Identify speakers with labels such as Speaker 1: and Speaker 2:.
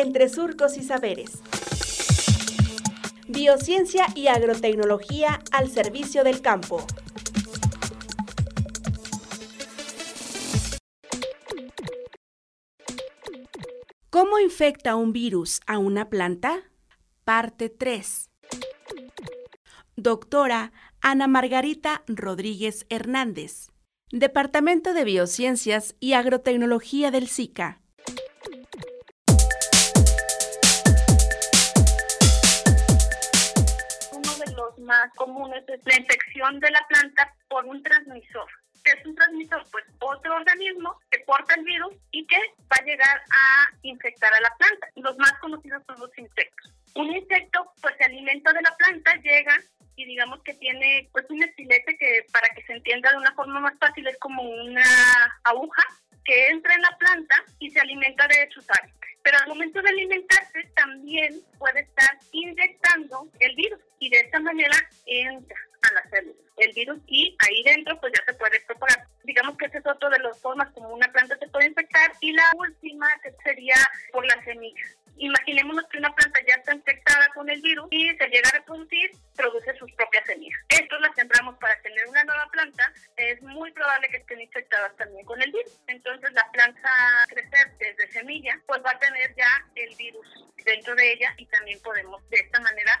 Speaker 1: entre surcos y saberes. Biociencia y agrotecnología al servicio del campo. ¿Cómo infecta un virus a una planta? Parte 3. Doctora Ana Margarita Rodríguez Hernández, Departamento de Biociencias y Agrotecnología del SICA.
Speaker 2: Más comunes es la infección de la planta por un transmisor. ¿Qué es un transmisor? Pues otro organismo que porta el virus y que va a llegar a infectar a la planta. Los más conocidos son los insectos. Un insecto pues se alimenta de la planta, llega y digamos que tiene pues un estilete que para que se entienda de una forma más fácil es como una aguja que entra en la planta y se alimenta de sus aves. Pero al momento de alimentarse también puede estar inyectando el virus y de esta manera entra a la célula el virus y ahí dentro pues ya se puede propagar. Digamos que ese es otro de las formas como una planta se puede infectar y la última que sería por las semillas. Imaginémonos que una planta ya está infectada con el virus y se llega a reproducir, produce sus propias semillas. Estos las sembramos para tener una nueva planta. Es muy probable que estén infectadas también con el virus. Entonces la planta crecer desde semilla, pues va a tener ya el virus dentro de ella y también podemos de esta manera